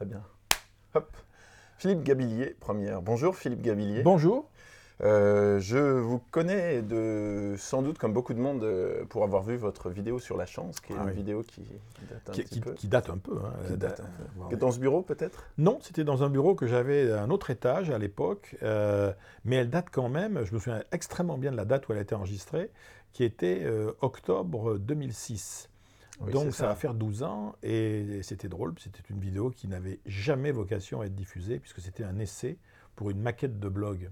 Très bien. Hop. Philippe Gabillier, première. Bonjour Philippe Gabillier. Bonjour. Euh, je vous connais de, sans doute, comme beaucoup de monde, euh, pour avoir vu votre vidéo sur la chance, qui est Ah une oui. vidéo qui date un Qui, petit qui- peu. qui date un peu. hein. Qui Euh, date un peu. ouais, Qui est ouais. Dans ce bureau, peut-être? Non, c'était dans un bureau que j'avais à un autre étage à l'époque, euh, mais elle date quand même, je me souviens extrêmement bien de la date où elle a été enregistrée, qui était octobre 2006. Oui, Donc ça ça. va faire 12 ans et c'était drôle, c'était une vidéo qui n'avait jamais vocation à être diffusée puisque c'était un essai pour une maquette de blog.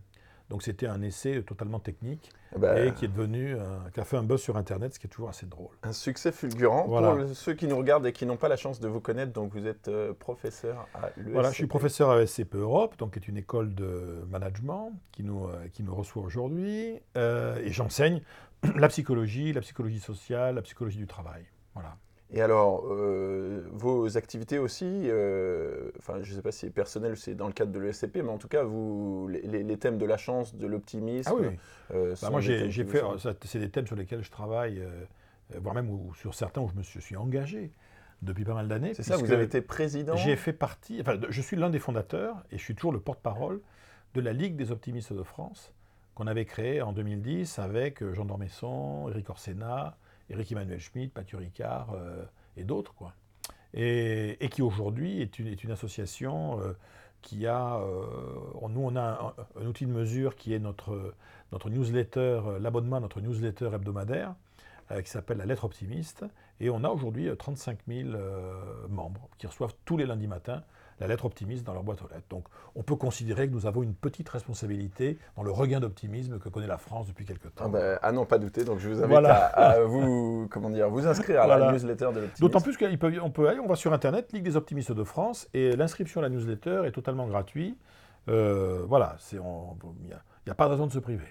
Donc c'était un essai totalement technique Eh ben, et qui est devenu, euh, qui a fait un buzz sur Internet, ce qui est toujours assez drôle. Un succès fulgurant Voilà. pour le- ceux qui nous regardent et qui n'ont pas la chance de vous connaître. Donc, vous êtes euh, professeur à l'ESCP. Voilà, je suis professeur à SCP Europe, donc qui est une école de management qui nous, euh, qui nous reçoit aujourd'hui, et j'enseigne la psychologie, la psychologie sociale, la psychologie du travail. Voilà. Et alors, euh, vos activités aussi, euh, enfin, je ne sais pas si c'est personnel c'est dans le cadre de l'ESCP, mais en tout cas, vous, les- thèmes de la chance, de l'optimisme. Ah oui, euh, Bah, moi j'ai fait, ça, c'est des thèmes sur lesquels je travaille, euh, euh, voire même où- sur certains où je me suis, suis engagé depuis pas mal d'années. C'est ça, vous avez été président. J'ai fait partie, enfin, je suis l'un des fondateurs et je suis toujours le porte-parole de la Ligue des optimistes de France qu'on avait créée en 2010 avec euh, Jean Dormesson, Éric Orsena, Éric Emmanuel Schmitt, Mathieu Ricard euh, et d'autres. quoi. Et, qui aujourd'hui est une, association euh, qui a, euh, nous on a un, outil de mesure qui est notre, notre newsletter, l'abonnement à notre newsletter hebdomadaire qui s'appelle la lettre optimiste. Et on a aujourd'hui euh, 35 000 euh, membres qui reçoivent tous les lundis matins la lettre optimiste dans leur boîte aux lettres. Donc on peut considérer que nous avons une petite responsabilité dans le regain d'optimisme que connaît la France depuis quelque temps. Ah, bah, à non, pas douter. Donc, je vous invite Voilà. à, à vous, comment dire, vous inscrire à la newsletter de l'optimisme. D'autant plus qu'on peut, aller, on va sur Internet, Ligue des optimistes de France, et l'inscription à la newsletter est totalement gratuite. Euh, voilà, il n'y a, a pas de raison de se priver.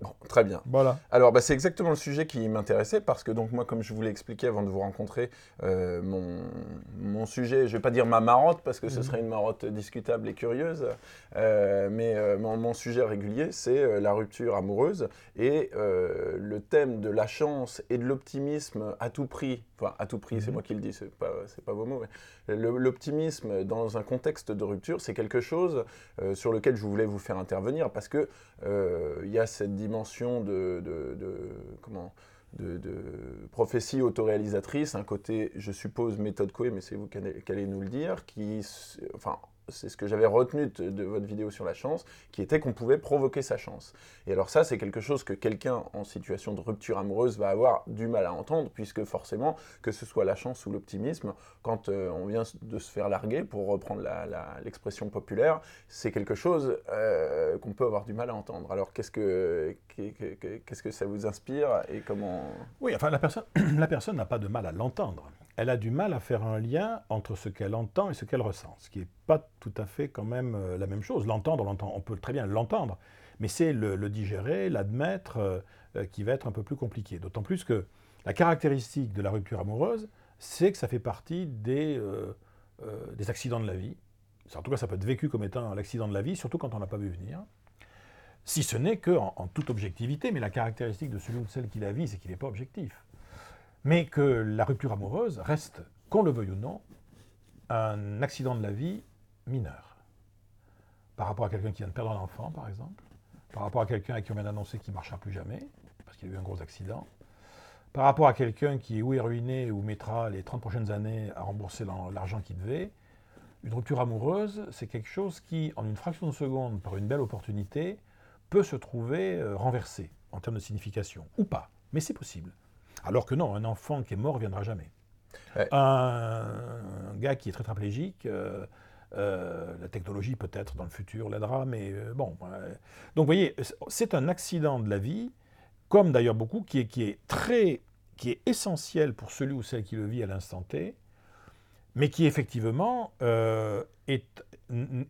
Bon, très bien. Voilà. Alors, bah, c'est exactement le sujet qui m'intéressait parce que, donc, moi, comme je vous l'ai expliqué avant de vous rencontrer, euh, mon, mon sujet, je ne vais pas dire ma marotte parce que ce Mhm. serait une marotte discutable et curieuse, euh, mais euh, mon, mon sujet régulier, c'est la rupture amoureuse et le thème de la chance et de l'optimisme à tout prix. Enfin, à tout prix, c'est Mhm. moi qui le dis, c'est pas, c'est pas vos mots, mais l'optimisme dans un contexte de rupture, c'est quelque chose euh, sur lequel je voulais vous faire intervenir parce que euh, il y a cette dimension de, de- de- comment de, de prophétie autoréalisatrice, un côté, je suppose, méthode Coué, mais c'est vous qui allez, nous le dire, qui, enfin, c'est ce que j'avais retenu de, votre vidéo sur la chance, qui était qu'on pouvait provoquer sa chance. Et alors ça, c'est quelque chose que quelqu'un en situation de rupture amoureuse va avoir du mal à entendre, puisque forcément, que ce soit la chance ou l'optimisme, quand euh, on vient de se faire larguer, pour reprendre l'expression populaire, c'est quelque chose euh, qu'on peut avoir du mal à entendre. Alors qu'est-ce que, que ça vous inspire et comment... Oui, enfin, la personne la personne n'a pas de mal à l'entendre. Elle a du mal à faire un lien entre ce qu'elle entend et ce qu'elle ressent, ce qui n'est pas tout à fait quand même euh, la même chose. L'entendre, on, peut très bien l'entendre, mais c'est le, digérer, l'admettre, euh, euh, qui va être un peu plus compliqué. D'autant plus que la caractéristique de la rupture amoureuse, c'est que ça fait partie des, accidents de la vie. En tout cas, ça peut être vécu comme étant l'accident de la vie, surtout quand on n'a pas vu venir. Si ce n'est qu'en en toute objectivité, mais la caractéristique de celui ou celle qui la vit, c'est qu'il n'est pas objectif. Mais que la rupture amoureuse reste, qu'on le veuille ou non, un accident de la vie mineur. Par rapport à quelqu'un qui vient de perdre un enfant, par exemple, par rapport à quelqu'un à qui on vient d'annoncer qu'il ne marchera plus jamais, parce qu'il a eu un gros accident, par rapport à quelqu'un qui ou est ruiné ou mettra les 30 prochaines années à rembourser l'argent qu'il devait, une rupture amoureuse, c'est quelque chose qui, en une fraction de seconde, par une belle opportunité, peut se trouver euh, renversé en termes de signification, ou pas, mais c'est possible. Alors que non, un enfant qui est mort ne viendra jamais. Ouais. Un, un gars qui est tétraplégique, euh, euh, la technologie peut-être dans le futur l'aidera, mais euh, bon. euh, donc vous voyez, c'est un accident de la vie, comme d'ailleurs beaucoup, qui est, qui est très, qui est essentiel pour celui ou celle qui le vit à l'instant T, mais qui effectivement est,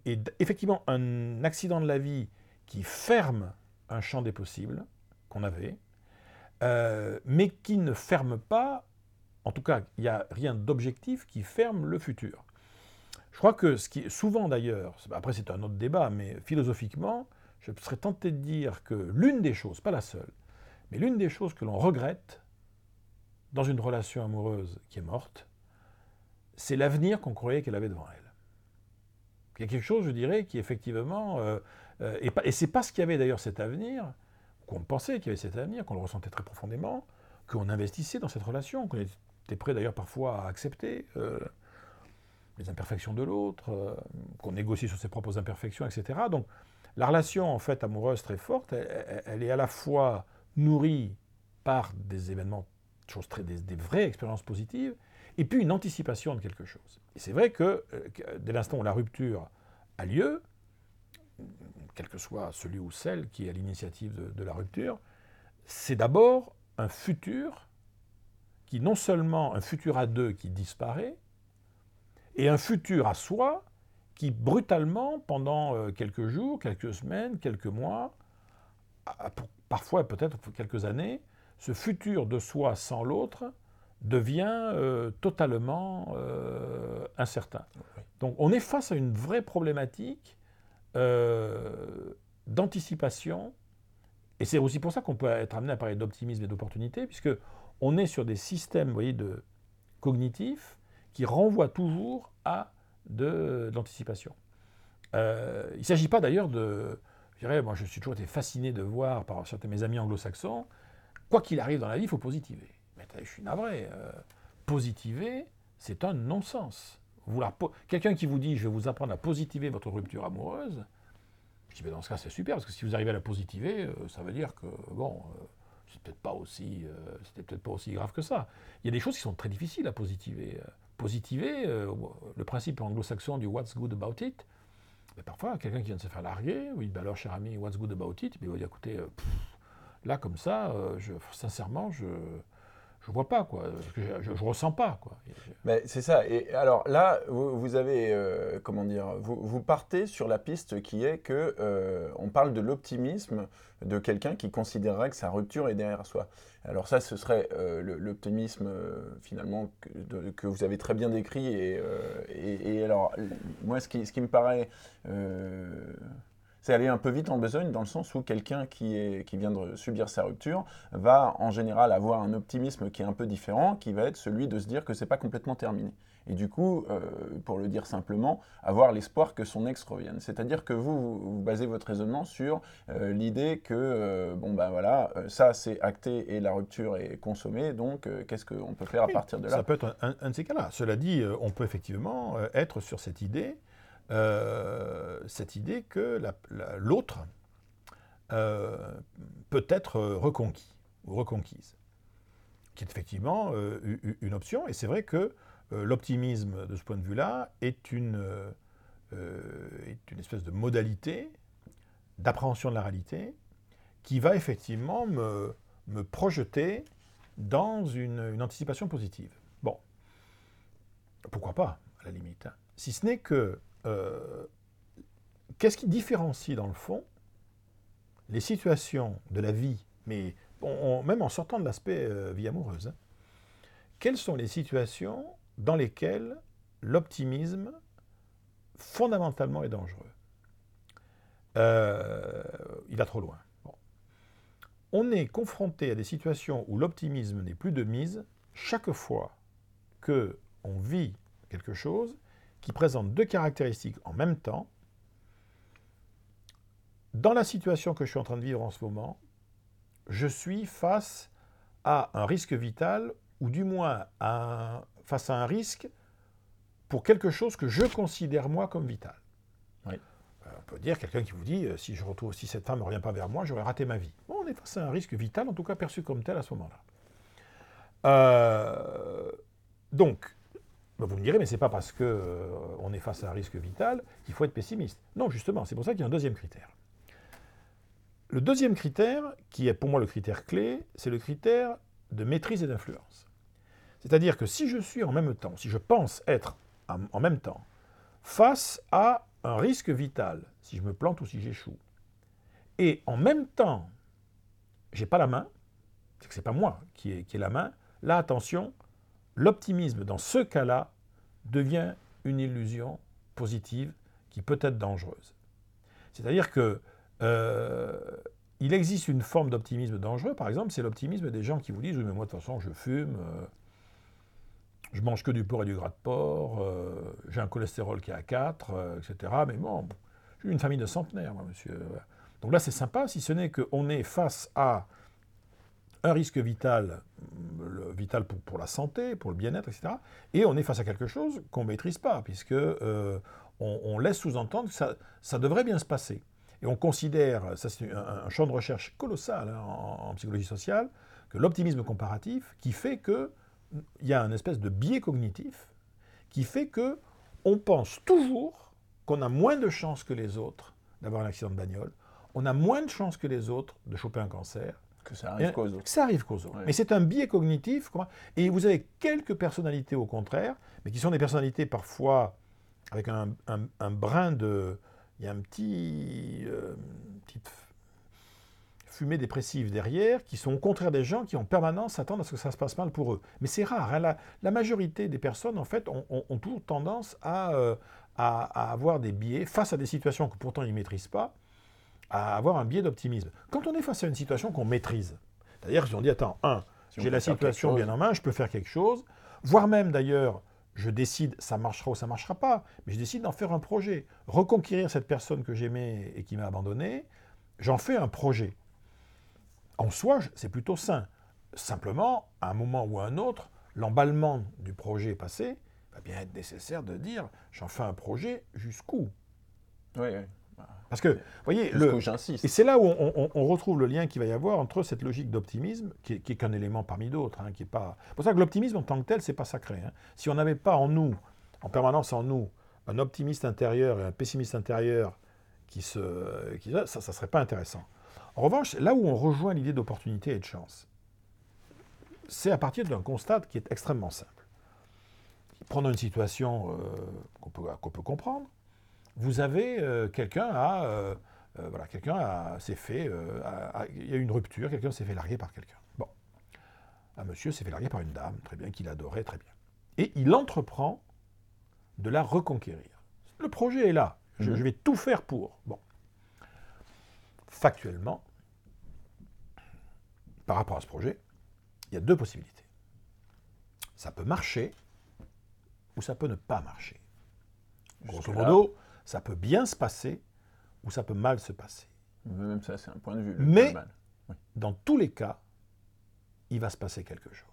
est effectivement un accident de la vie qui ferme un champ des possibles qu'on avait, euh, mais qui ne ferme pas, en tout cas, il n'y a rien d'objectif qui ferme le futur. Je crois que ce qui est souvent d'ailleurs, après c'est un autre débat, mais philosophiquement, je serais tenté de dire que l'une des choses, pas la seule, mais l'une des choses que l'on regrette dans une relation amoureuse qui est morte, c'est l'avenir qu'on croyait qu'elle avait devant elle. Il y a quelque chose, je dirais, qui effectivement... Euh, euh, et, et c'est parce qu'il y avait d'ailleurs cet avenir, qu'on pensait qu'il y avait cet avenir, qu'on le ressentait très profondément, qu'on investissait dans cette relation, qu'on était prêt d'ailleurs parfois à accepter euh, les imperfections de l'autre, qu'on négocie sur ses propres imperfections, etc. Donc la relation en fait amoureuse très forte, elle, est à la fois nourrie par des événements, choses très, des vraies expériences positives, et puis une anticipation de quelque chose. Et c'est vrai que euh, dès l'instant où la rupture a lieu, quel que soit celui ou celle qui est à l'initiative de, la rupture, c'est d'abord un futur qui non seulement un futur à deux qui disparaît, et un futur à soi qui brutalement, pendant euh, quelques jours, quelques semaines, quelques mois, parfois peut-être quelques années, ce futur de soi sans l'autre devient euh, totalement euh, incertain. Donc on est face à une vraie problématique euh, d'anticipation, et c'est aussi pour ça qu'on peut être amené à parler d'optimisme et d'opportunité, puisque on est sur des systèmes voyez, de, cognitifs qui renvoient toujours à de, l'anticipation. il ne s'agit pas d'ailleurs de... Je dirais, moi je suis toujours été fasciné de voir par certains de mes amis anglo-saxons, quoi qu'il arrive dans la vie, il faut positiver je suis navré, euh, positiver, c'est un non-sens. Quelqu'un qui vous dit je vais vous apprendre à positiver votre rupture amoureuse, je dis ben dans ce cas c'est super parce que si vous arrivez à la positiver, euh, ça veut dire que bon, euh, peut-être pas aussi, c'était peut-être pas aussi grave que ça. Il y a des choses qui sont très difficiles à positiver. Positiver, le principe anglo-saxon du what's good about it. Mais parfois, quelqu'un qui vient de se faire larguer, oui, ben alors cher ami, what's good about it, il va dire écoutez, là comme ça, je, sincèrement, je je vois pas, quoi. Je, je, ressens pas, quoi. Mais c'est ça. Et alors là, vous, avez, euh, comment dire, vous, partez sur la piste qui est que euh, on parle de l'optimisme de quelqu'un qui considérerait que sa rupture est derrière soi. Alors ça, ce serait euh, l'optimisme finalement que, vous avez très bien décrit. Et, alors, moi, ce qui me paraît c'est aller un peu vite en besogne dans le sens où quelqu'un qui, qui vient de subir sa rupture va en général avoir un optimisme qui est un peu différent, qui va être celui de se dire que c'est pas complètement terminé. Et du coup, euh, pour le dire simplement, avoir l'espoir que son ex revienne. C'est-à-dire que vous, vous, basez votre raisonnement sur euh, l'idée que, euh, bon ben voilà, ça c'est acté et la rupture est consommée, donc qu'est-ce qu'on peut faire à partir de là? Ça peut être un, un de ces cas-là. Cela dit, on peut effectivement être sur cette idée euh, cette idée que l'autre euh, peut être reconquis ou reconquise, qui est effectivement euh, une option. Et c'est vrai que l'optimisme, de ce point de vue-là, est une, espèce de modalité d'appréhension de la réalité qui va effectivement me, me projeter dans une, une, anticipation positive. Bon, pourquoi pas, à la limite. Hein. Si ce n'est que euh, qu'est-ce qui différencie dans le fond les situations de la vie, mais même en sortant de l'aspect euh, vie amoureuse, hein, quelles sont les situations dans lesquelles l'optimisme fondamentalement est dangereux? Euh, Il va trop loin. On est confronté à des situations où l'optimisme n'est plus de mise chaque fois que on vit quelque chose qui présente deux caractéristiques en même temps. Dans la situation que je suis en train de vivre en ce moment, je suis face à un risque vital, ou du moins face à un risque pour quelque chose que je considère moi comme vital. Euh, on peut dire quelqu'un qui vous dit euh, si je retrouve si cette femme ne revient pas vers moi, j'aurais raté ma vie. on est face à un risque vital, en tout cas perçu comme tel à ce moment-là. Euh, donc, bah, vous me direz, mais ce n'est pas parce qu'on euh, est face à un risque vital qu'il faut être pessimiste. Non, justement, c'est pour ça qu'il y a un deuxième critère. Le deuxième critère, qui est pour moi le critère clé, c'est le critère de maîtrise et d'influence. C'est-à-dire que si je suis en même temps, si je pense être en même temps face à un risque vital, si je me plante ou si j'échoue, et en même temps, j'ai pas la main, c'est que c'est pas moi qui ai, qui ai la main, là attention, L'optimisme, dans ce cas-là, devient une illusion positive qui peut être dangereuse. C'est-à-dire que euh, il existe une forme d'optimisme dangereux, par exemple, c'est l'optimisme des gens qui vous disent Oui, mais moi, de toute façon, je fume, je mange que du porc et du gras de porc, euh, j'ai un cholestérol qui est à 4, euh, etc. Mais bon, j'ai une famille de centenaires, moi, monsieur. Donc là, c'est sympa, si ce n'est qu'on est face à un risque vital, le, vital pour, la santé, pour le bien-être, etc. Et on est face à quelque chose qu'on ne maîtrise pas, puisque euh, on, laisse sous-entendre que ça, devrait bien se passer. Et on considère, ça c'est un, champ de recherche colossal hein, en, psychologie sociale, que l'optimisme comparatif, qui fait que il y a un espèce de biais cognitif qui fait que on pense toujours qu'on a moins de chances que les autres d'avoir un accident de bagnole, on a moins de chances que les autres de choper un cancer. Que ça arrive qu'aux autres. Ça arrive qu'aux autres. Mais c'est un biais cognitif. Et vous avez quelques personnalités au contraire, mais qui sont des personnalités parfois avec un, brin de. Il y a un petit. Euh, petite fumée dépressive derrière, qui sont au contraire des gens qui en permanence s'attendent à ce que ça se passe mal pour eux. Mais c'est rare. Hein. La, majorité des personnes, en fait, ont, toujours tendance euh, à, avoir des biais face à des situations que pourtant ils ne maîtrisent pas, à avoir un biais d'optimisme. Quand on est face à une situation qu'on maîtrise, c'est-à-dire qu'ils ont dit, attends, un, j'ai la situation bien en main, je peux faire quelque chose, voire même d'ailleurs, je décide, ça marchera ou ça ne marchera pas, mais je décide d'en faire un projet. Reconquérir cette personne que j'aimais et qui m'a abandonné, j'en fais un projet en soi, c'est plutôt sain. Simplement, à un moment ou à un autre, l'emballement du projet passé va bien être nécessaire de dire j'en fais un projet jusqu'où? Oui, oui. Parce que, vous voyez, le, et c'est là où on, retrouve le lien qu'il va y avoir entre cette logique d'optimisme, qui, est qu'un élément parmi d'autres, hein, qui est pas. C'est pour ça que l'optimisme en tant que tel, c'est pas sacré. Hein. Si on n'avait pas en nous, en permanence en nous, un optimiste intérieur et un pessimiste intérieur qui se, qui, ça, ça serait pas intéressant. En revanche, là où on rejoint l'idée d'opportunité et de chance, c'est à partir d'un constat qui est extrêmement simple. Prenons une situation euh, qu'on peut, comprendre. Vous avez euh, quelqu'un à euh, voilà, quelqu'un s'est fait, il y a eu une rupture, quelqu'un s'est fait larguer par quelqu'un. Bon, un monsieur s'est fait larguer par une dame, très bien, qu'il adorait, très bien. Et il entreprend de la reconquérir. Le projet est là. Je, mmh. je vais tout faire pour. Bon. Factuellement, par rapport à ce projet, il y a deux possibilités. Ça peut marcher ou ça peut ne pas marcher. Grosso modo, ça peut bien se passer ou ça peut mal se passer. Même ça, c'est un point de vue. Mais, dans tous les cas, il va se passer quelque chose.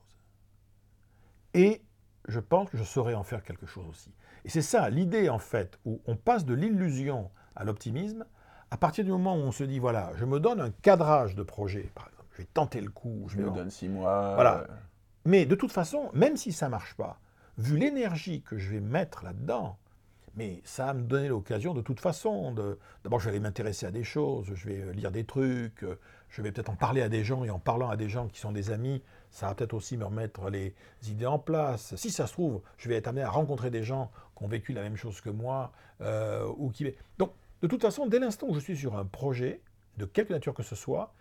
Et je pense que je saurais en faire quelque chose aussi. Et c'est ça l'idée, en fait, où on passe de l'illusion à l'optimisme, à partir du moment où on se dit, voilà, je me donne un cadrage de projet, par exemple je vais tenter le coup. Je, me donne six mois. Voilà. Euh. Mais de toute façon, même si ça ne marche pas, vu l'énergie que je vais mettre là-dedans, mais ça va me donner l'occasion de toute façon. D'abord, je vais m'intéresser à des choses, je vais euh, lire des trucs, euh, je vais peut-être en parler à des gens, et en parlant à des gens qui sont des amis, ça va peut-être aussi me remettre les idées en place. Si ça se trouve, je vais être amené à rencontrer des gens qui ont vécu la même chose que moi, ou qui... Donc, de toute façon, dès l'instant où je suis sur un projet, de quelque nature que ce soit,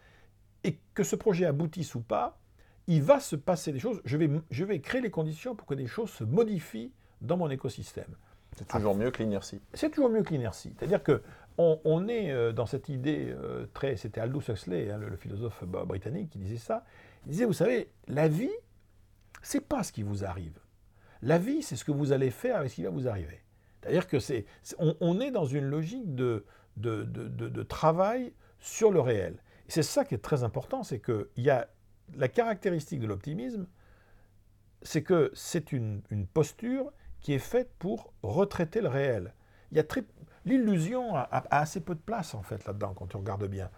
et que ce projet aboutisse ou pas, il va se passer des choses. Je vais, je vais créer les conditions pour que des choses se modifient dans mon écosystème. C'est toujours mieux que l'inertie. C'est toujours mieux que l'inertie. C'est-à-dire que on, est euh, dans cette idée euh, très. C'était Aldous Huxley, hein, le, philosophe britannique, qui disait ça. Il disait, vous savez, la vie, c'est pas ce qui vous arrive. La vie, c'est ce que vous allez faire avec ce qui va vous arriver. C'est-à-dire que c'est, on, est dans une logique de, de, de travail sur le réel. C'est ça qui est très important, c'est qu'il y a la caractéristique de l'optimisme, c'est que c'est une, posture qui est faite pour retraiter le réel. Il y a très l'illusion a, assez peu de place en fait là-dedans quand on regarde bien.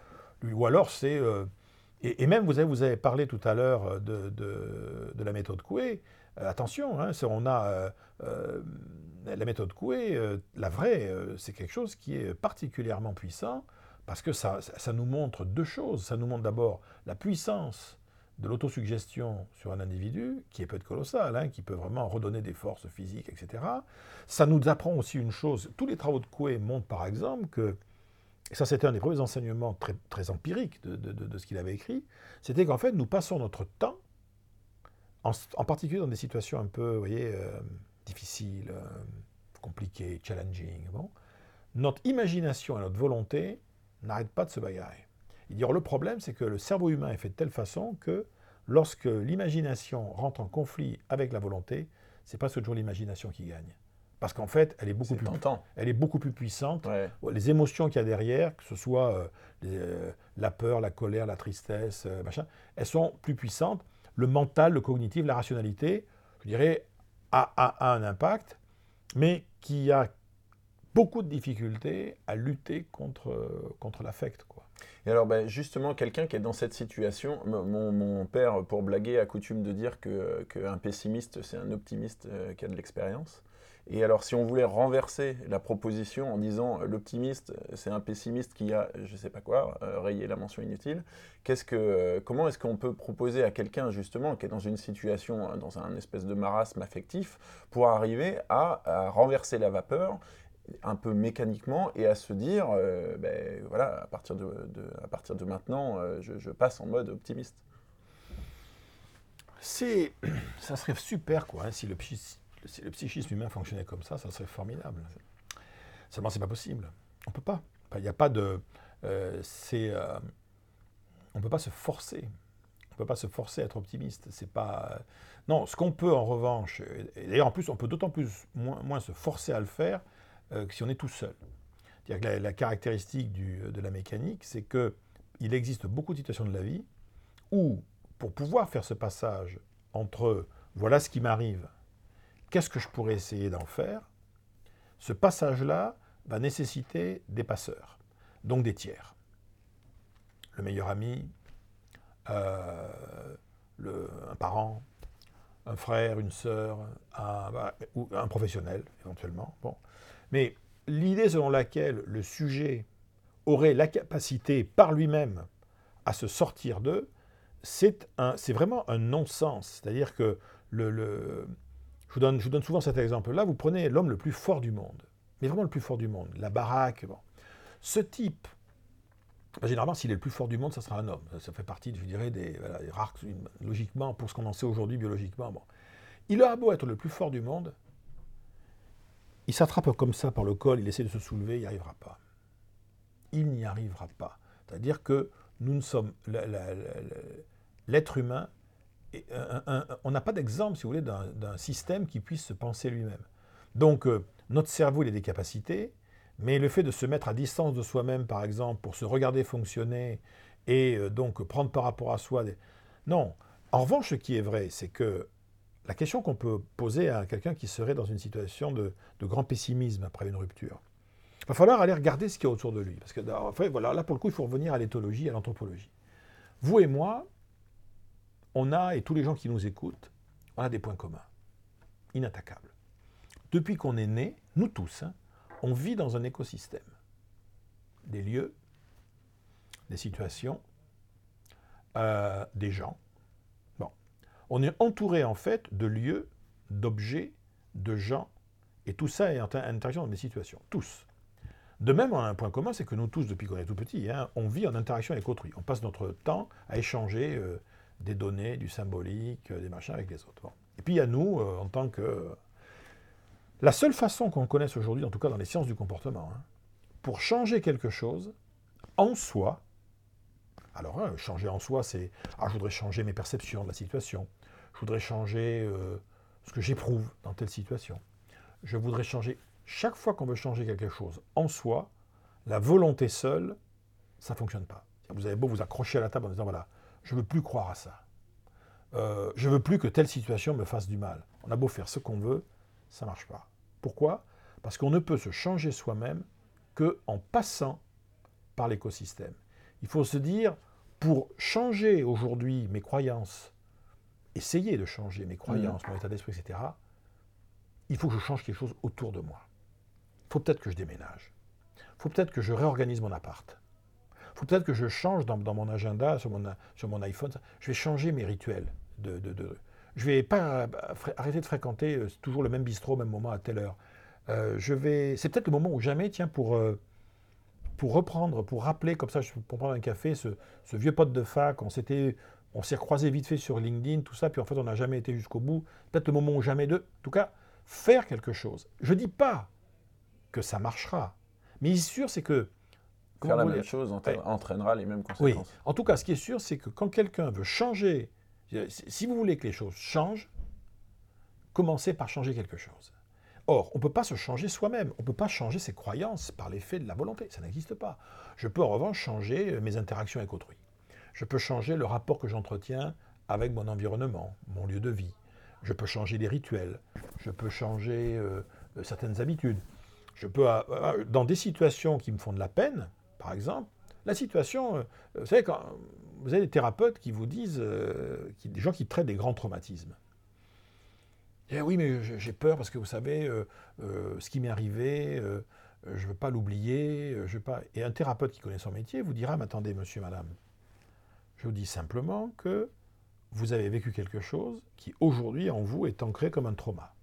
Ou alors c'est euh, et, même vous avez, vous avez parlé tout à l'heure de, de, la méthode Coué. Euh, attention, hein, on a euh, la méthode Coué, la vraie, c'est quelque chose qui est particulièrement puissant parce que ça, ça, nous montre deux choses. Ça nous montre d'abord la puissance de l'autosuggestion sur un individu, qui peut être colossale, hein, qui peut vraiment redonner des forces physiques, etc. Ça nous apprend aussi une chose. Tous les travaux de Coué montrent par exemple que, et ça c'était un des premiers enseignements très, empiriques de, ce qu'il avait écrit, c'était qu'en fait nous passons notre temps, en, particulier dans des situations un peu, vous voyez, euh, difficiles, euh, compliquées, challenging, bon, notre imagination et notre volonté n'arrête pas de se bagarrer. Il dit, le problème, c'est que le cerveau humain est fait de telle façon que lorsque l'imagination rentre en conflit avec la volonté, c'est pas toujours l'imagination qui gagne. Parce qu'en fait, elle est beaucoup, plus, elle est beaucoup plus puissante. Les émotions qu'il y a derrière, que ce soit euh, euh, la peur, la colère, la tristesse, euh, machin, elles sont plus puissantes. Le mental, le cognitif, la rationalité, je dirais, a, a un impact, mais qui a beaucoup de difficultés à lutter contre, contre l'affect. Quoi. Et alors, ben, justement, quelqu'un qui est dans cette situation, mon, père, pour blaguer, a coutume de dire qu'un pessimiste, c'est un optimiste qui a de l'expérience. Et alors, si on voulait renverser la proposition en disant euh, l'optimiste, c'est un pessimiste qui a, je ne sais pas quoi, euh, rayé la mention inutile, euh, comment est-ce qu'on peut proposer à quelqu'un, justement, qui est dans une situation, dans un espèce de marasme affectif, pour arriver à, renverser la vapeur un peu mécaniquement et à se dire, ben voilà, à partir de, à partir de maintenant, je, passe en mode optimiste C'est, ça serait super quoi, hein, si le psychisme humain fonctionnait comme ça, ça serait formidable. Seulement, c'est pas possible. On peut pas. Il n'y a pas de. Euh, c'est. Euh, on peut pas se forcer. On peut pas se forcer à être optimiste. C'est pas. non, ce qu'on peut en revanche, et d'ailleurs en plus, on peut d'autant plus moins, se forcer à le faire euh, que si on est tout seul. la, caractéristique du, de la mécanique, c'est que il existe beaucoup de situations de la vie où, pour pouvoir faire ce passage entre voilà ce qui m'arrive Qu'est-ce que je pourrais essayer d'en faire Ce passage-là va nécessiter des passeurs, donc des tiers. Le meilleur ami, euh, un parent, un frère, une sœur, un, bah, un professionnel éventuellement. Bon. Mais l'idée selon laquelle le sujet aurait la capacité par lui-même à se sortir d'eux, c'est vraiment un non-sens. C'est-à-dire que le, je vous donne, souvent cet exemple-là. Vous prenez l'homme le plus fort du monde, mais vraiment le plus fort du monde, la baraque. Bon. Ce type, bah, généralement, s'il est le plus fort du monde, ça sera un homme. Ça fait partie, je dirais, des, rares, logiquement, pour ce qu'on en sait aujourd'hui biologiquement. Bon. Il aura beau être le plus fort du monde, il s'attrape comme ça par le col, il essaie de se soulever, il n'y arrivera pas. Il n'y arrivera pas. C'est-à-dire que nous ne sommes. L'être humain on n'a pas d'exemple, si vous voulez, d'un système qui puisse se penser lui-même. Donc, euh, notre cerveau, il a des capacités, mais le fait de se mettre à distance de soi-même, par exemple, pour se regarder fonctionner et euh, donc prendre par rapport à soi des... Non. En revanche, ce qui est vrai, c'est que la question qu'on peut poser à quelqu'un qui serait dans une situation de, grand pessimisme après une rupture, il va falloir aller regarder ce qu'il y a autour de lui. Parce que, là, pour le coup, il faut revenir à l'éthologie, à l'anthropologie. Vous et moi, on a, et tous les gens qui nous écoutent, on a des points communs, inattaquables. Depuis qu'on est né, nous tous, hein, on vit dans un écosystème. Des lieux, des situations, euh, des gens. On est entouré en fait de lieux, d'objets, de gens, et tout ça est en interaction dans des situations. Tous. De même, on a un point commun, c'est que nous tous, depuis qu'on est tout petit, hein, on vit en interaction avec autrui. On passe notre temps à échanger. Euh, des données, du symbolique, euh, des machins avec les autres. Et puis il y a nous, euh, en tant que... La seule façon qu'on connaisse aujourd'hui, en tout cas dans les sciences du comportement, hein, pour changer quelque chose en soi, alors hein, changer en soi, c'est ah, je voudrais changer mes perceptions de la situation, je voudrais changer euh, ce que j'éprouve dans telle situation, je voudrais changer. Chaque fois qu'on veut changer quelque chose en soi, la volonté seule, ça ne fonctionne pas. Vous avez beau vous accrocher à la table en disant voilà, je ne veux plus croire à ça. Euh, je ne veux plus que telle situation me fasse du mal. On a beau faire ce qu'on veut, ça ne marche pas. Pourquoi? Parce qu'on ne peut se changer soi-même qu'en passant par l'écosystème. Il faut se dire, pour changer aujourd'hui mes croyances, essayer de changer mes croyances, mon état d'esprit, etc., il faut que je change quelque chose autour de moi. Il faut peut-être que je déménage. Il faut peut-être que je réorganise mon appart faut peut-être que je change dans, mon agenda, sur mon, sur mon iPhone, je vais changer mes rituels. De, de, de je vais pas euh, arrêter de fréquenter euh, toujours le même bistrot au même moment à telle heure. Euh, je vais, c'est peut-être le moment où jamais, tiens, pour, pour reprendre, pour rappeler comme ça, pour prendre un café, ce, ce vieux pote de fac, on s'était, on s'est recroisé vite fait sur LinkedIn, tout ça, puis en fait on n'a jamais été jusqu'au bout. Peut-être le moment où jamais deux. En tout cas, faire quelque chose. Je dis pas que ça marchera, mais sûr c'est que Faire la même chose entraînera les mêmes conséquences. Oui. En tout cas, ce qui est sûr, c'est que quand quelqu'un veut changer, si vous voulez que les choses changent, commencer par changer quelque chose. Or, on ne peut pas se changer soi-même, on ne peut pas changer ses croyances par l'effet de la volonté, ça n'existe pas. Je peux en revanche changer euh, mes interactions avec autrui. Je peux changer le rapport que j'entretiens avec mon environnement, mon lieu de vie. Je peux changer les rituels, je peux changer euh, certaines habitudes. Je peux, dans des situations qui me font de la peine, par exemple, la situation, vous savez, quand vous avez des thérapeutes qui vous disent, des gens qui traitent des grands traumatismes. Eh oui, mais j'ai peur parce que vous savez, euh, euh, ce qui m'est arrivé, euh, je ne veux pas l'oublier. Et un thérapeute qui connaît son métier vous dira, mais attendez, monsieur, madame, je vous dis simplement que vous avez vécu quelque chose qui aujourd'hui en vous est ancré comme un trauma.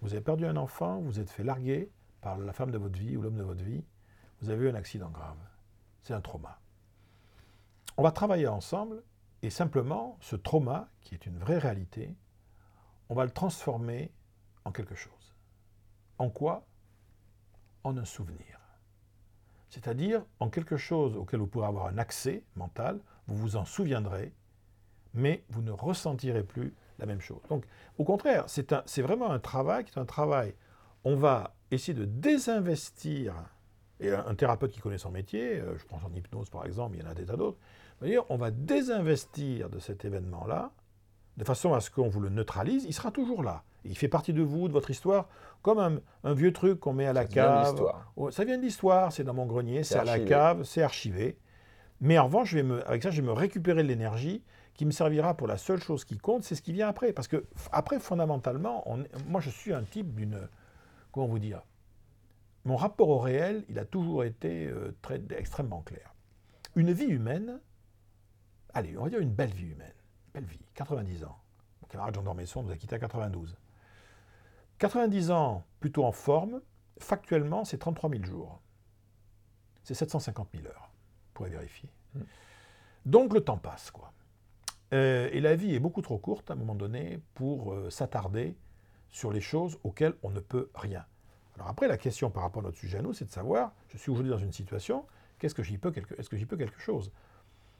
Vous avez perdu un enfant, vous êtes fait larguer par la femme de votre vie ou l'homme de votre vie, vous avez eu un accident grave. C'est un trauma. On va travailler ensemble et simplement ce trauma, qui est une vraie réalité, on va le transformer en quelque chose. En quoi? En un souvenir. C'est-à-dire en quelque chose auquel vous pourrez avoir un accès mental, vous vous en souviendrez, mais vous ne ressentirez plus la même chose. Donc, au contraire, c'est vraiment un travail qui est un travail. On va essayer de désinvestir, et un, thérapeute qui connaît son métier, euh, je pense en hypnose par exemple, il y en a des tas d'autres, on va désinvestir de cet événement-là de façon à ce qu'on vous le neutralise, il sera toujours là. Il fait partie de vous, de votre histoire, comme un, vieux truc qu'on met à la cave. Vient ça vient de l'histoire, c'est dans mon grenier, c'est à la cave, c'est archivé. Mais en revanche, avec ça, je vais me récupérer de l'énergie qui me servira pour la seule chose qui compte, c'est ce qui vient après. Parce que, après, fondamentalement, moi, je suis un type d'une. Comment vous dire Mon rapport au réel, il a toujours été euh, extrêmement clair. Une vie humaine, allez, on va dire une belle vie humaine belle vie, 90 ans. Mon camarade Jean Dormesson nous a quittés à 92. 90 ans plutôt en forme, factuellement, c'est 33 000 jours. C'est 750 000 heures. Pourrez vérifier. Donc le temps passe, quoi. Euh, et la vie est beaucoup trop courte à un moment donné pour euh, s'attarder sur les choses auxquelles on ne peut rien. Alors après, la question par rapport à notre sujet à nous, c'est de savoir, je suis aujourd'hui dans une situation, qu'est-ce que j'y peux quelque, est-ce que j'y peux quelque chose?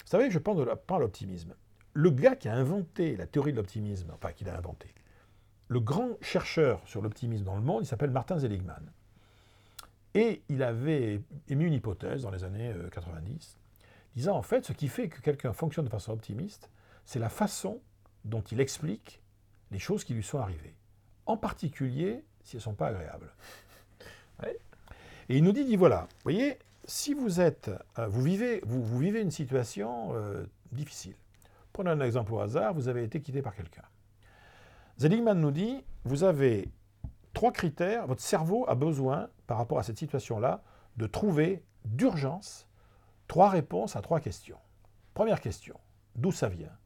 Vous savez, je pense de l'optimisme le gars qui a inventé la théorie de l'optimisme, enfin qu'il a inventé, le grand chercheur sur l'optimisme dans le monde, il s'appelle Martin Seligman. Et il avait émis une hypothèse dans les années 90, euh, disant en fait, ce qui fait que quelqu'un fonctionne de façon optimiste, c'est la façon dont il explique les choses qui lui sont arrivées. En particulier si elles ne sont pas agréables. Et il nous dit, dit voilà, vous voyez, si vous êtes, euh, vous vivez, vous, vivez une situation euh, difficile, Prenons un exemple au hasard, vous avez été quitté par quelqu'un. Seligman nous dit, vous avez trois critères, votre cerveau a besoin, par rapport à cette situation-là, de trouver d'urgence trois réponses à trois questions. Première question, d'où ça vient?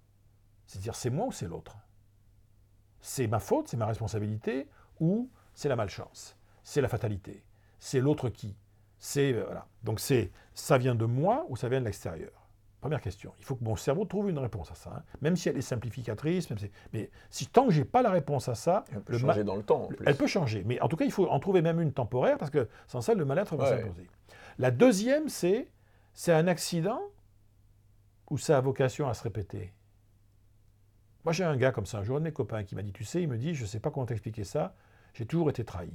C'est-à-dire, c'est moi ou c'est l'autre? C'est ma faute, c'est ma responsabilité, ou c'est la malchance? C'est la fatalité? C'est l'autre qui? C'est euh, voilà. Donc c'est ça vient de moi ou ça vient de l'extérieur? Première question. Il faut que mon cerveau trouve une réponse à ça. Hein. Même si elle est simplificatrice, même mais si tant que j'ai pas la réponse à ça, elle peut changer dans le temps. Elle peut changer, mais en tout cas, il faut en trouver même une temporaire parce que sans ça, le mal-être va s'imposer. La deuxième, c'est c'est un accident ou ça a vocation à se répéter? Moi, j'ai un gars comme ça, un jour, un de mes copains qui m'a dit, tu sais, il me dit, je ne sais pas comment t'expliquer ça, j'ai toujours été trahi.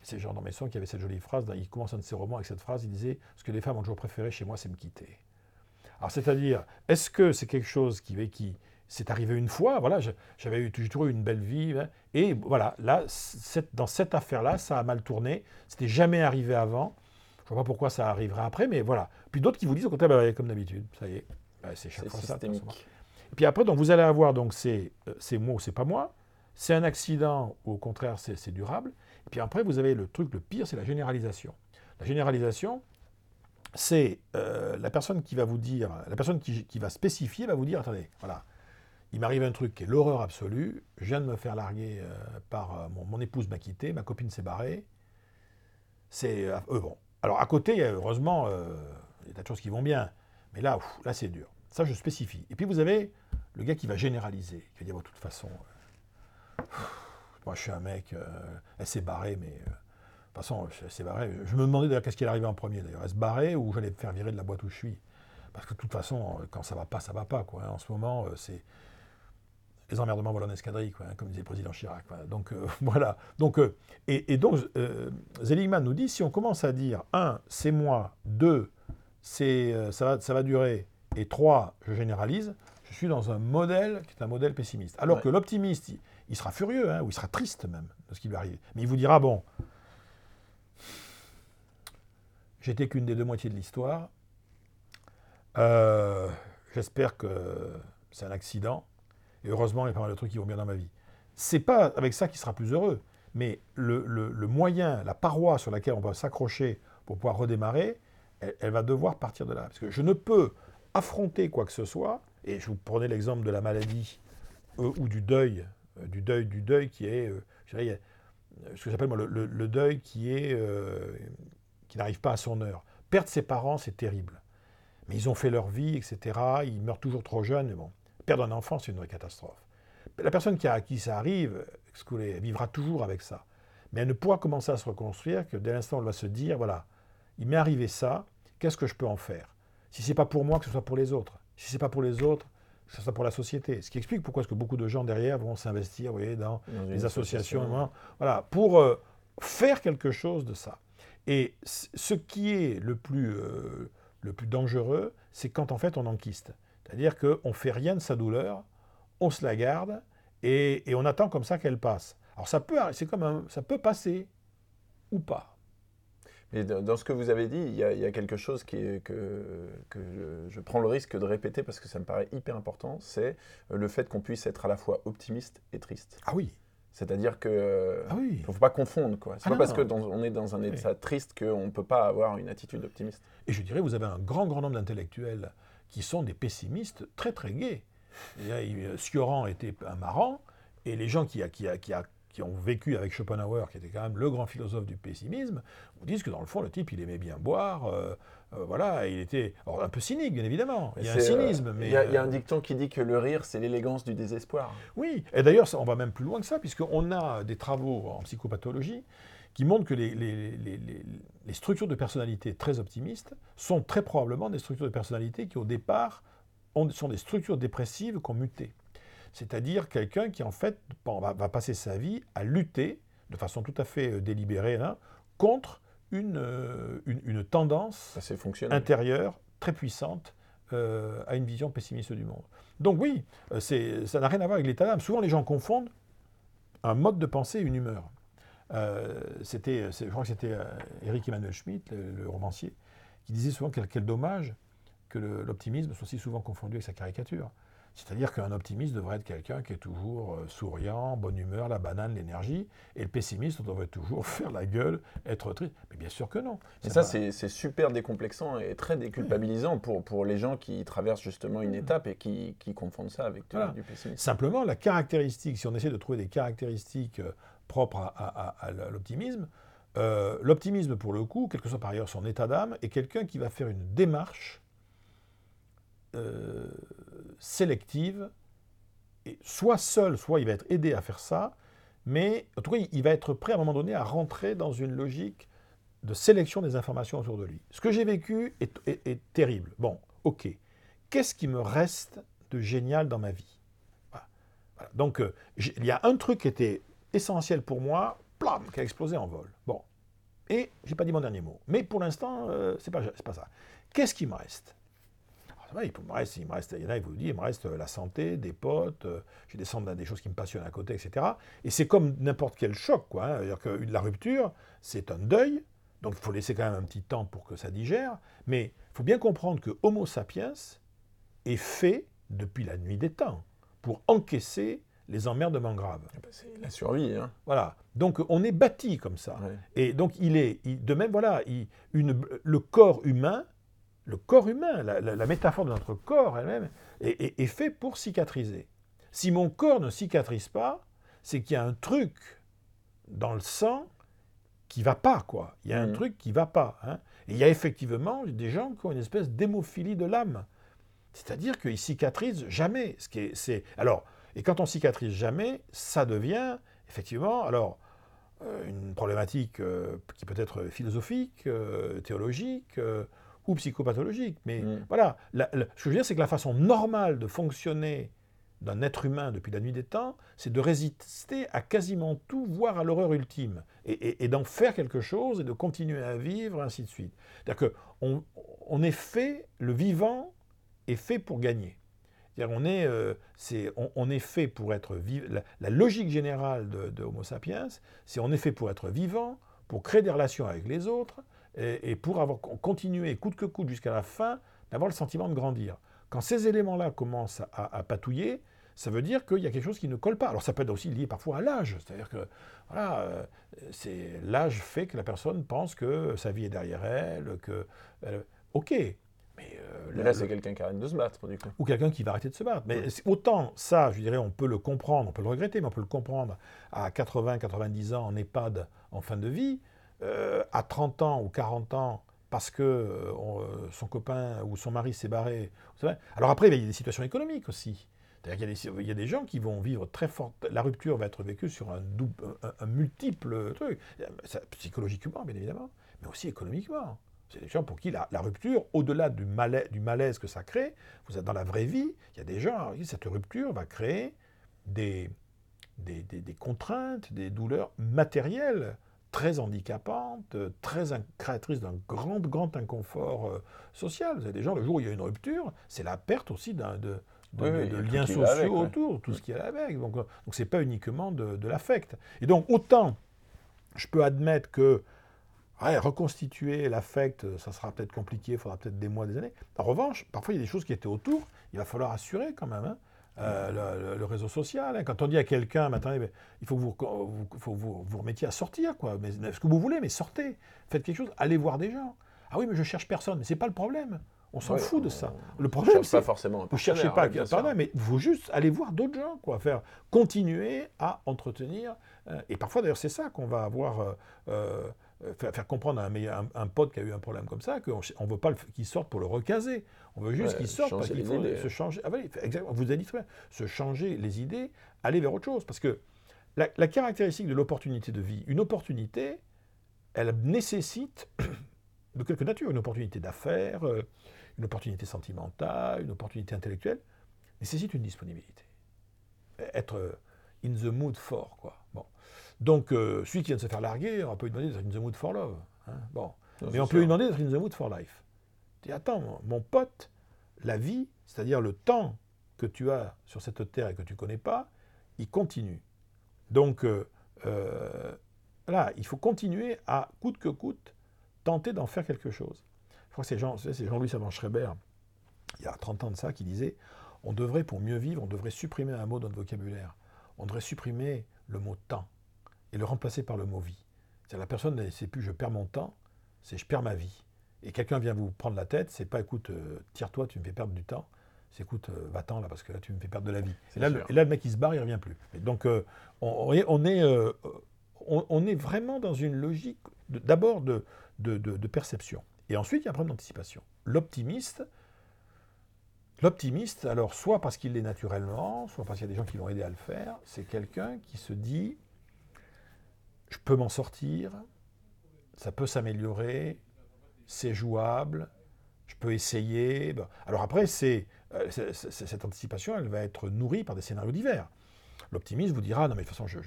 C'est Jean Dormesson qui avait cette jolie phrase, il commence un de ses romans avec cette phrse, il disait, ce que les femmes ont toujours préféré chez moi, c'est me quitter. Alors, c'est-à-dire, est-ce que c'est quelque chose qui, qui c'est arrivé une fois Voilà, j'avais eu toujours eu une belle vie. Hein, et voilà, là, dans cette affaire-là, ça a mal tourné. C'était jamais arrivé avant. Je ne vois pas pourquoi ça arriverait après, mais voilà. Puis d'autres qui vous disent au contraire, bah, comme d'habitude, ça y est, bah, c'est chaque fois ça. Et puis après, donc, vous allez avoir, donc, c'est euh, moi ou c'est pas moi. C'est un accident ou au contraire, c'est durable. Et puis après, vous avez le truc le pire, c'est la généralisation. La généralisation, c'est euh, la personne qui va vous dire, la personne qui, va spécifier va vous dire, attendez, voilà, il m'arrive un truc qui est l'horreur absolue, je viens de me faire larguer euh, par euh, mon, épouse m'a quitté, ma copine s'est barrée. C'est bon. Alors à côté, heureusement, il y a des choses qui vont bien, mais là, là c'est dur. Ça, je spécifie. Et puis vous avez le gars qui va généraliser, qui va dire, de toute façon, moi je suis un mec, elle s'est barrée, mais de toute façon, c'est barré. Je me demandais d'ailleurs qu'est-ce qui est arrivé en premier d'ailleurs. Est-ce barré ou j'allais me faire virer de la boîte où je suis? Parce que de toute façon, quand ça va pas, ça va pas. Quoi. En ce moment, euh, c'est. les emmerdements volent en escadrille, quoi, hein, comme disait le président Chirac. Donc voilà. Donc, et, donc Zeligman nous dit si on commence à dire un, c'est moi, deux, c'est ça va, ça va durer, et trois, je généralise, je suis dans un modèle qui est un modèle pessimiste. Alors que l'optimiste, il, sera furieux, hein, ou il sera triste même de ce qui lui arrive. Mais il vous dira bon, j'étais qu'une des deux moitiés de l'histoire. Euh, j'espère que c'est un accident. Et heureusement, il y a pas mal de trucs qui vont bien dans ma vie. C'est pas avec ça qu'il sera plus heureux, mais le, moyen, la paroi sur laquelle on va s'accrocher pour pouvoir redémarrer, elle, va devoir partir de là. Parce que je ne peux affronter quoi que ce soit, et je vous prenais l'exemple de la maladie euh, ou du deuil, euh, du deuil, du deuil qui est, je dirais, ce que j'appelle moi le, deuil qui est, qui n'arrive pas à son heure. Perdre ses parents, c'est terrible. Mais ils ont fait leur vie, etc. Ils meurent toujours trop jeunes. Mais bon, perdre un enfant, c'est une vraie catastrophe. La personne qui a, à qui ça arrive, elle vivra toujours avec ça. Mais elle ne pourra commencer à se reconstruire que dès l'instant où elle va se dire, voilà, il m'est arrivé ça, qu'est-ce que je peux en faire? Si ce n'est pas pour moi, que ce soit pour les autres. Si ce n'est pas pour les autres, que ce soit pour la société. Ce qui explique pourquoi est-ce que beaucoup de gens derrière vont s'investir voyez, dans, les associations, voilà, pour euh, faire quelque chose de ça. Et ce qui est le plus, euh, le plus dangereux, c'est quand en fait on enquiste. C'est-à-dire qu'on ne fait rien de sa douleur, on se la garde et, et on attend comme ça qu'elle passe. Alors ça peut, c'est comme un, ça peut passer ou pas. Mais dans ce que vous avez dit, il y a, quelque chose qui est, que, que je, prends le risque de répéter parce que ça me paraît hyper important, c'est le fait qu'on puisse être à la fois optimiste et triste. Ah oui. C'est-à-dire que ah oui. faut pas confondre quoi. C'est ah pas parce qu'on est dans un état triste qu'on ne peut pas avoir une attitude optimiste. Et je dirais, vous avez un grand grand nombre d'intellectuels qui sont des pessimistes très très gais. Sioran était un marrant, et les gens qui, qui, qui, qui ont vécu avec Schopenhauer, qui était quand même le grand philosophe du pessimisme, vous disent que dans le fond, le type, il aimait bien boire, euh, euh, voilà, il était un peu cynique, bien évidemment. Il y a un cynisme, euh, mais... Il y, a, un dicton qui dit que le rire, c'est l'élégance du désespoir. Oui, et d'ailleurs, on va même plus loin que ça, puisqu'on a des travaux en psychopathologie qui montrent que les, les, les, les, structures de personnalité très optimistes sont très probablement des structures de personnalité qui, au départ, sont des structures dépressives qui ont muté c'est-à-dire quelqu'un qui en fait va, passer sa vie à lutter de façon tout à fait euh, délibérée hein, contre euh, une, une, tendance intérieure très puissante euh, à une vision pessimiste du monde. Donc oui, ça n'a rien à voir avec l'état d'âme. Souvent les gens confondent un mode de pensée et une humeur. c'était, je crois que c'était Eric Emmanuel Schmitt, le, romancier, qui disait souvent quel, quel dommage que l'optimisme soit si souvent confondu avec sa caricature. C'est-à-dire qu'un optimiste devrait être quelqu'un qui est toujours euh, souriant, bonne humeur, la banane, l'énergie, et le pessimiste devrait toujours faire la gueule, être triste. Mais bien sûr que non. Et ça, c'est super décomplexant et très déculpabilisant pour, pour les gens qui traversent justement une étape et qui, qui confondent ça avec du pessimisme. Simplement, la caractéristique, si on essaie de trouver des caractéristiques euh, propres à, l'optimisme, euh, l'optimisme, pour le coup, quel que soit par ailleurs son état d'âme, est quelqu'un qui va faire une démarche sélective, et soit seul, soit il va être aidé à faire ça, mais en tout cas, il va être prêt à un moment donné à rentrer dans une logique de sélection des informations autour de lui. Ce que j'ai vécu est, terrible. Bon, ok. Qu'est-ce qui me reste de génial dans ma vie? Donc, euh, il y a un truc qui était essentiel pour moi, plam, qui a explosé en vol. Bon. Et j'ai pas dit mon dernier mot. Mais pour l'instant, euh, c'est pas, pas ça. Qu'est-ce qui me reste? Il, me reste, il me reste, il y en a, il vous dit, il me reste euh, la santé, des potes, euh, j'ai des, des choses qui me passionnent à côté, etc. Et c'est comme n'importe quel choc, quoi. Hein. C'est-à-dire que la rupture, c'est un deuil, donc il faut laisser quand même un petit temps pour que ça digère, mais il faut bien comprendre que Homo sapiens est fait depuis la nuit des temps pour encaisser les emmerdements graves. Ah bah, c'est la survie. Hein. Voilà. Donc on est bâti comme ça. Et donc il est, de même, voilà, une, le corps humain le corps humain, la, métaphore de notre corps elle-même, est, fait pour cicatriser. Si mon corps ne cicatrise pas, c'est qu'il y a un truc dans le sang qui va pas, quoi. Il y a un mmh. truc qui va pas. Hein. Et il y a effectivement des gens qui ont une espèce d'hémophilie de l'âme. C'est-à-dire qu'ils cicatrisent jamais. Ce qui est, c'est, alors, et quand on cicatrise jamais, ça devient effectivement, alors, euh, une problématique euh, qui peut être philosophique, euh, théologique, ou psychopathologique. Mais mm. voilà, ce que je veux dire, c'est que la façon normale de fonctionner d'un être humain depuis la nuit des temps, c'est de résister à quasiment tout, voire à l'horreur ultime, et, d'en faire quelque chose et de continuer à vivre, ainsi de suite. C'est-à-dire qu'on on est fait, le vivant est fait pour gagner. C'est-à-dire on est, euh, on, est fait pour être vivant. La, logique générale de, Homo sapiens, c'est on est fait pour être vivant, pour créer des relations avec les autres, et, pour avoir continué coûte que coûte jusqu'à la fin d'avoir le sentiment de grandir. Quand ces éléments-là commencent à, patouiller, ça veut dire qu'il y a quelque chose qui ne colle pas. Alors ça peut être aussi lié parfois à l'âge, c'est-à-dire que voilà, euh, l'âge fait que la personne pense que sa vie est derrière elle, que euh, ok, mais, euh, là, c'est quelqu'un qui arrête de se battre, du coup. Ou quelqu'un qui va arrêter de se battre. Mais autant ça, je dirais, on peut le comprendre, on peut le regretter, mais on peut le comprendre à 80, 90 ans en EHPAD en fin de vie, à 30 ans ou 40 ans parce que euh, euh, son copain ou son mari s'est barré. Alors après, il y a des situations économiques aussi. C'est-à-dire qu'il y, a des gens qui vont vivre très fort. La rupture va être vécue sur un, un, multiple truc. psychologiquement, bien évidemment, mais aussi économiquement. C'est des gens pour qui la, rupture, au-delà du malaise, que ça crée, vous êtes dans la vraie vie, il y a des gens cette rupture va créer des contraintes, des douleurs matérielles très handicapante, très créatrice d'un grand, grand inconfort euh, social. Vous avez des gens, le jour où il y a une rupture, c'est la perte aussi d'un, de, de, liens sociaux autour, tout ce qui est avec. Donc, euh, donc c'est pas uniquement de, de l'affect. Et donc, autant je peux admettre que reconstituer l'affect, ça sera peut-être compliqué, il faudra peut-être des mois, des années. En revanche, parfois, il y a des choses qui étaient autour, il va falloir assurer quand même. Hein. Euh, le, réseau social. Hein. Quand on dit à quelqu'un, il faut que vous, faut vous, vous remettiez à sortir, quoi. Mais, ce que vous voulez, mais sortez, faites quelque chose, allez voir des gens. Ah oui, mais je cherche personne. Mais c'est pas le problème. On s'en fout de ça. Le problème, c'est pas forcément. Vous cherchez pas, pardon, mais vous juste aller voir d'autres gens, quoi. Faire continuer à entretenir. Euh, et parfois, d'ailleurs, c'est ça qu'on va avoir. Euh, faire, comprendre à un, un, pote qui a eu un problème comme ça qu'on ne veut pas qu'il sorte pour le recaser. On veut juste qu'il sorte parce qu'il faut se changer. Ah exactement, vous avez dit très bien, se changer les idées, aller vers autre chose. Parce que la, caractéristique de l'opportunité de vie, une opportunité, elle nécessite de quelque nature, une opportunité d'affaires, euh, une opportunité sentimentale, une opportunité intellectuelle, nécessite une disponibilité. Être in the mood for, quoi. Bon. Donc, euh, celui qui vient de se faire larguer, on peut lui demander d'être in the mood for love. Hein. bon. Mais on peut lui demander d'être in the mood for life. dis, attends, mon pote, la vie, c'est-à-dire le temps que tu as sur cette terre et que tu ne connais pas, il continue. Donc, euh, euh, là, il faut continuer à, coûte que coûte, tenter d'en faire quelque chose. Je crois que c'est Jean, Jean-Louis Savant-Schreiber, il y a 30 ans de ça, qui disait on devrait, pour mieux vivre, on devrait supprimer un mot dans notre vocabulaire. On devrait supprimer le mot temps et le remplacer par le mot vie. C'est la personne ne sait plus je perds mon temps, c'est je perds ma vie. Et quelqu'un vient vous prendre la tête, c'est pas écoute, euh, tire-toi, tu me fais perdre du temps. C'est écoute, euh, va-t'en là parce que là tu me fais perdre de la vie. Et là, le, et là, le, mec il se barre, il revient plus. donc euh, on, est, on, est, on, est vraiment dans une logique d'abord de, de, de, perception. Et ensuite il y a un problème d'anticipation. L'optimiste, L'optimiste, alors soit parce qu'il l'est naturellement, soit parce qu'il y a des gens qui l'ont aidé à le faire, c'est quelqu'un qui se dit je peux m'en sortir, ça peut s'améliorer, c'est jouable, je peux essayer. Alors après, euh, cette anticipation, elle va être nourrie par des scénarios divers. L'optimiste vous dira, non mais de toute façon, je,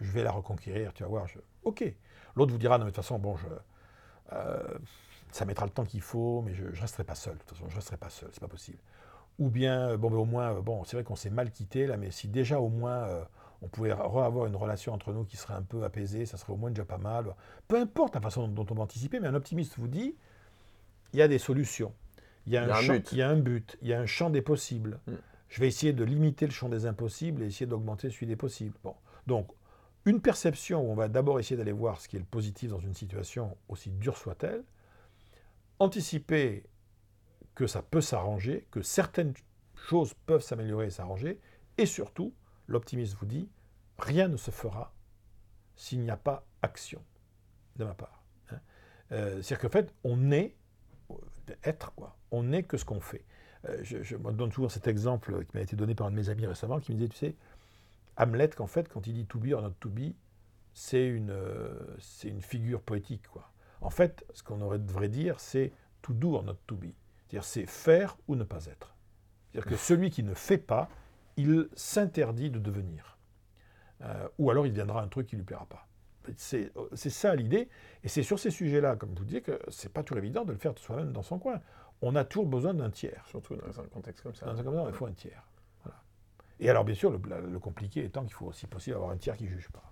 vais la reconquérir, tu vas voir. ok. L'autre vous dira, non mais de toute façon, bon, je, euh, ça mettra le temps qu'il faut, mais je ne resterai pas seul. De toute façon, je ne resterai pas seul, c'est pas possible. Ou bien, bon, mais au moins, bon, c'est vrai qu'on s'est mal quitté là, mais si déjà au moins euh, on pouvait avoir une relation entre nous qui serait un peu apaisée, ça serait au moins déjà pas mal. Peu importe la façon dont on va anticiper, mais un optimiste vous dit, il y a des solutions. Il y a, un, but. il y a un but, il y a un champ des possibles. Mm. Je vais essayer de limiter le champ des impossibles et essayer d'augmenter celui des possibles. Bon. Donc, une perception où on va d'abord essayer d'aller voir ce qui est le positif dans une situation, aussi dure soit-elle, anticiper que ça peut s'arranger, que certaines choses peuvent s'améliorer et s'arranger, et surtout, l'optimiste vous dit, rien ne se fera s'il n'y a pas action de ma part. Hein. Euh, c'est-à-dire qu'en fait, on est, être quoi, on n'est que ce qu'on fait. Euh, je, me donne toujours cet exemple qui m'a été donné par un de mes amis récemment, qui me disait, tu sais, Hamlet, qu'en fait, quand il dit to be or not to be, c'est une, euh, c'est une figure poétique. Quoi. En fait, ce qu'on devrait dire, c'est to do or not to be. C'est-à-dire, c'est faire ou ne pas être. C'est-à-dire que celui qui ne fait pas, il s'interdit de devenir. Euh, ou alors il viendra un truc qui ne lui plaira pas. C'est ça l'idée. Et c'est sur ces sujets-là, comme je vous dis, que c'est pas toujours évident de le faire soi-même dans son coin. On a toujours besoin d'un tiers. Surtout dans un contexte comme ça. Dans un contexte, il faut un tiers. Et alors, bien sûr, le, le compliqué étant qu'il faut aussi possible avoir un tiers qui ne juge pas.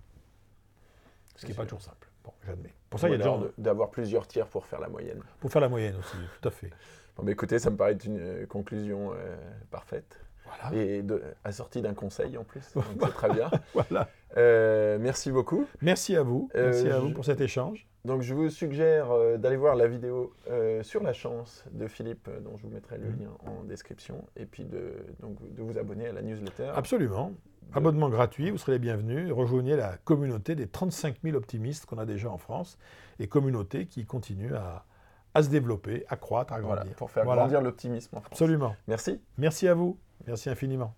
Ce qui n'est pas toujours simple. Bon, j'admets. Pour ça, il y a des gens. D'avoir plusieurs tiers pour faire la moyenne. Pour faire la moyenne aussi, tout à fait. Bon, mais écoutez, ça me paraît une euh, conclusion euh, parfaite. Voilà. Et assortie d'un conseil en plus. c'est très bien. voilà. Euh, merci beaucoup. Merci à vous. Merci à vous pour cet échange. Donc je vous suggère d'aller voir la vidéo sur la chance de Philippe, dont je vous mettrai le mm. lien en description, et puis de, donc, de vous abonner à la newsletter. Absolument. Abonnement gratuit, vous serez les bienvenus. Rejoignez la communauté des 35 000 optimistes qu'on a déjà en France, et communauté qui continue à, à se développer, à croître, à grandir. pour faire grandir l'optimisme en France. Absolument. Merci. Merci à vous. Merci infiniment.